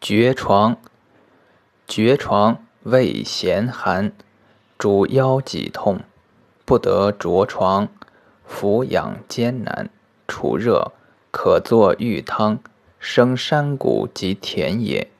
厥床，厥床味咸寒，主腰脊痛，不得着床，俯养艰难，除热，可作浴汤，生山谷及田野。